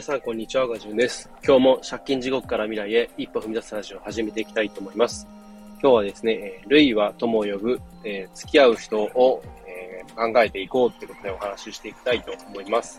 皆さん、こんにちは。ガジュンです。今日も借金地獄から未来へ一歩踏み出す話を始めていきたいと思います。今日はですね、ルイは友を呼ぶ、えー、付き合う人を、えー、考えていこうってことでお話ししていきたいと思います。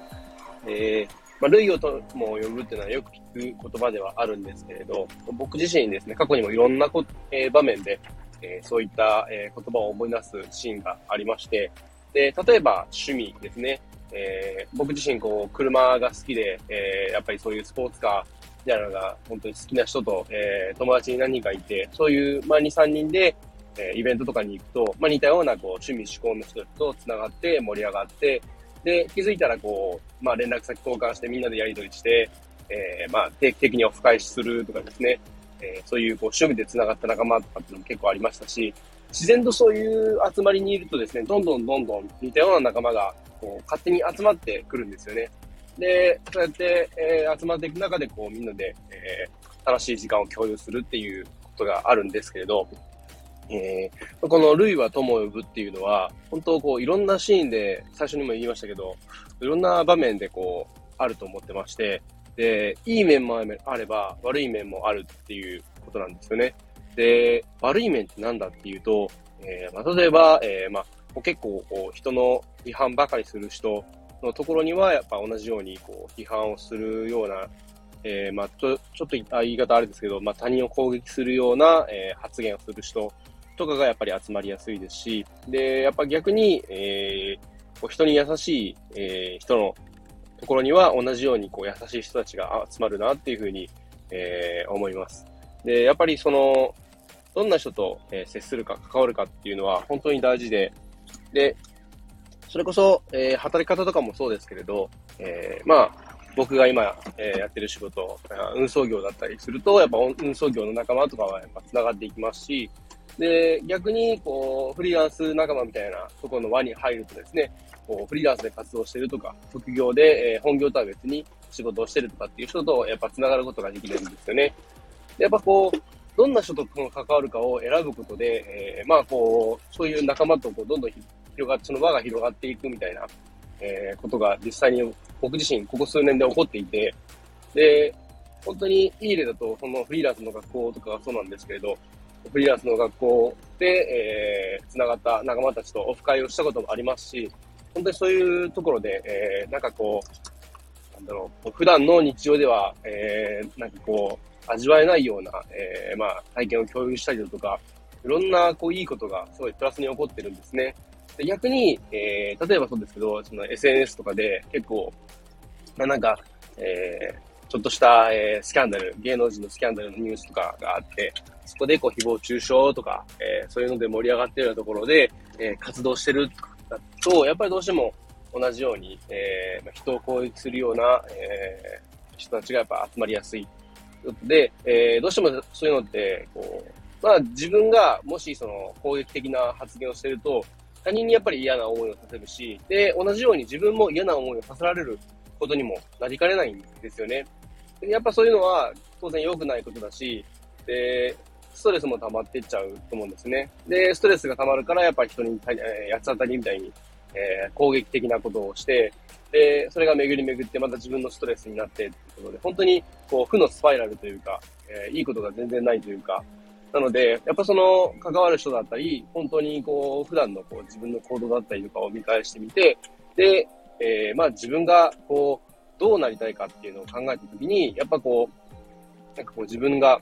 えー、まあ、類を友を呼ぶっていうのはよく聞く言葉ではあるんですけれど、僕自身ですね、過去にもいろんなこ、えー、場面で、えー、そういった、えー、言葉を思い出すシーンがありまして、で、例えば趣味ですね。えー、僕自身こう、車が好きで、えー、やっぱりそういうスポーツカーみたいなのが本当に好きな人と、えー、友達に何人かいて、そういう、まあ、2、3人で、えー、イベントとかに行くと、まあ、似たようなこう趣味思考の人と繋がって盛り上がって、で、気づいたらこう、まあ、連絡先交換してみんなでやり取りして、えー、まあ、定期的にオフ会するとかですね、えー、そういうこう趣味で繋がった仲間とかっていうのも結構ありましたし、自然とそういう集まりにいるとですね、どんどんどんどん似たような仲間がこう勝手に集まってくるんですよね。で、そうやって、えー、集まっていく中で、こう、みんなで、えー、楽しい時間を共有するっていうことがあるんですけれど、えー、この類は友を呼ぶっていうのは、本当こう、いろんなシーンで、最初にも言いましたけど、いろんな場面でこう、あると思ってまして、で、いい面もあれば、悪い面もあるっていうことなんですよね。で、悪い面って何だっていうと、えー、まあ、例えば、えー、まあ、結構こう人の批判ばかりする人のところには、やっぱ同じようにこう批判をするような、えー、まあ、ちょ、ちょっと言い方あれですけど、まあ、他人を攻撃するような、え、発言をする人とかがやっぱり集まりやすいですし、で、やっぱ逆に、えー、こう人に優しい、え、人のところには同じようにこう優しい人たちが集まるなっていうふうに、えー、思います。で、やっぱりその、どんな人と、え接するか、関わるかっていうのは本当に大事で、で、それこそ、えー、働き方とかもそうですけれど、えー、まあ、僕が今、えー、やってる仕事、運送業だったりすると、やっぱ運送業の仲間とかはやっぱ繋がっていきますし、で、逆に、こう、フリーランス仲間みたいなところの輪に入るとですね、こう、フリーランスで活動してるとか、副業で、えー、本業とは別に仕事をしてるとかっていう人と、やっぱ繋がることができるんですよね。やっぱこう、どんな人と関わるかを選ぶことで、えー、まあこう、そういう仲間とこうどんどん広がって、その輪が広がっていくみたいな、えー、ことが実際に僕自身ここ数年で起こっていて、で、本当にいい例だと、そのフリーランスの学校とかがそうなんですけれど、フリーランスの学校で、えー、繋がった仲間たちとオフ会をしたこともありますし、本当にそういうところで、えー、なんかこう、なんだろう、普段の日常では、えー、なんかこう、味わえないような、えー、まあ、体験を共有したりだとか、いろんな、こう、いいことがすごいプラスに起こってるんですね。で逆に、えー、例えばそうですけど、その SNS とかで結構、まあ、なんか、えー、ちょっとした、えー、スキャンダル、芸能人のスキャンダルのニュースとかがあって、そこでこう誹謗中傷とか、え、そういうので盛り上がってるようなところで、え、活動してると、やっぱりどうしても同じように、えー、人を攻撃するような、え、人たちがやっぱ集まりやすいで、えー、どうしてもそういうのって、こう、まあ自分がもしその攻撃的な発言をしてると、他人にやっぱり嫌な思いをさせるし、で、同じように自分も嫌な思いをさせられることにもなりかねないんですよね。でやっぱそういうのは当然良くないことだし、で、ストレスも溜まっていっちゃうと思うんですね。で、ストレスが溜まるからやっぱり人に、えー、八つ当たりみたいに、えー、攻撃的なことをして、で、それが巡り巡ってまた自分のストレスになってってことで、本当にこう負のスパイラルというか、えー、いいことが全然ないというか、なので、やっぱその関わる人だったり、本当にこう普段のこう自分の行動だったりとかを見返してみて、で、えー、まあ自分がこうどうなりたいかっていうのを考えたときに、やっぱこう、なんかこう自分が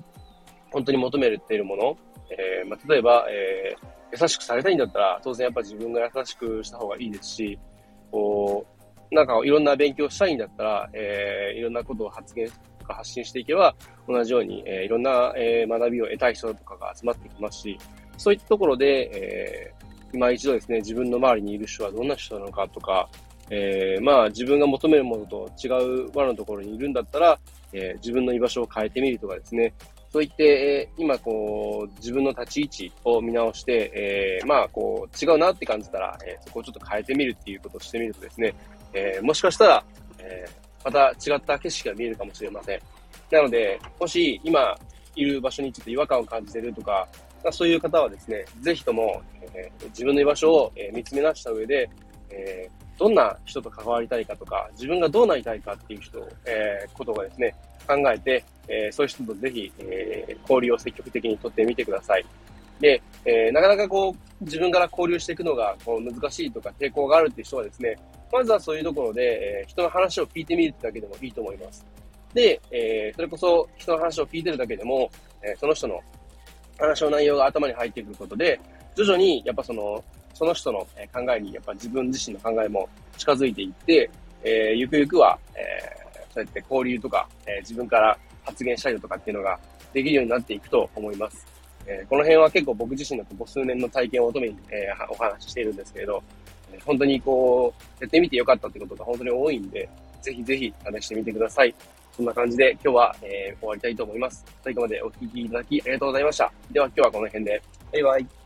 本当に求めているもの、えー、まあ例えば、えー、優しくされたいんだったら、当然やっぱ自分が優しくした方がいいですし、こう、なんかいろんな勉強したいんだったら、えー、いろんなことを発言発信していけば、同じように、えー、いろんな、えー、学びを得たい人とかが集まってきますし、そういったところで、えー、今一度ですね、自分の周りにいる人はどんな人なのかとか、えー、まあ自分が求めるものと違う輪のところにいるんだったら、えー、自分の居場所を変えてみるとかですね、そういって、えー、今こう、自分の立ち位置を見直して、えー、まあこう、違うなって感じたら、えー、そこをちょっと変えてみるっていうことをしてみるとですね、えー、もしかしたら、えー、また違った景色が見えるかもしれません。なので、もし今いる場所にちょっと違和感を感じてるとか、そういう方はですね、ぜひとも、えー、自分の居場所を、え、見つめ出した上で、えどんな人と関わりたいかとか、自分がどうなりたいかっていう人、え、ことがですね、考えて、え、そういう人とぜひ、え、交流を積極的にとってみてください。で、えー、なかなかこう、自分から交流していくのがこう難しいとか抵抗があるっていう人はですね、まずはそういうところで、えー、人の話を聞いてみるだけでもいいと思います。で、えー、それこそ人の話を聞いてるだけでも、えー、その人の話の内容が頭に入ってくることで、徐々にやっぱその、その人の考えにやっぱ自分自身の考えも近づいていって、えー、ゆくゆくは、えー、そうやって交流とか、えー、自分から発言したりとかっていうのができるようになっていくと思います。えー、この辺は結構僕自身のここ数年の体験をもとめに、えー、お話ししているんですけれど、本当にこう、やってみてよかったってことが本当に多いんで、ぜひぜひ試してみてください。そんな感じで今日は、えー、終わりたいと思います。最後までお聴きいただきありがとうございました。では今日はこの辺で。バイバイ。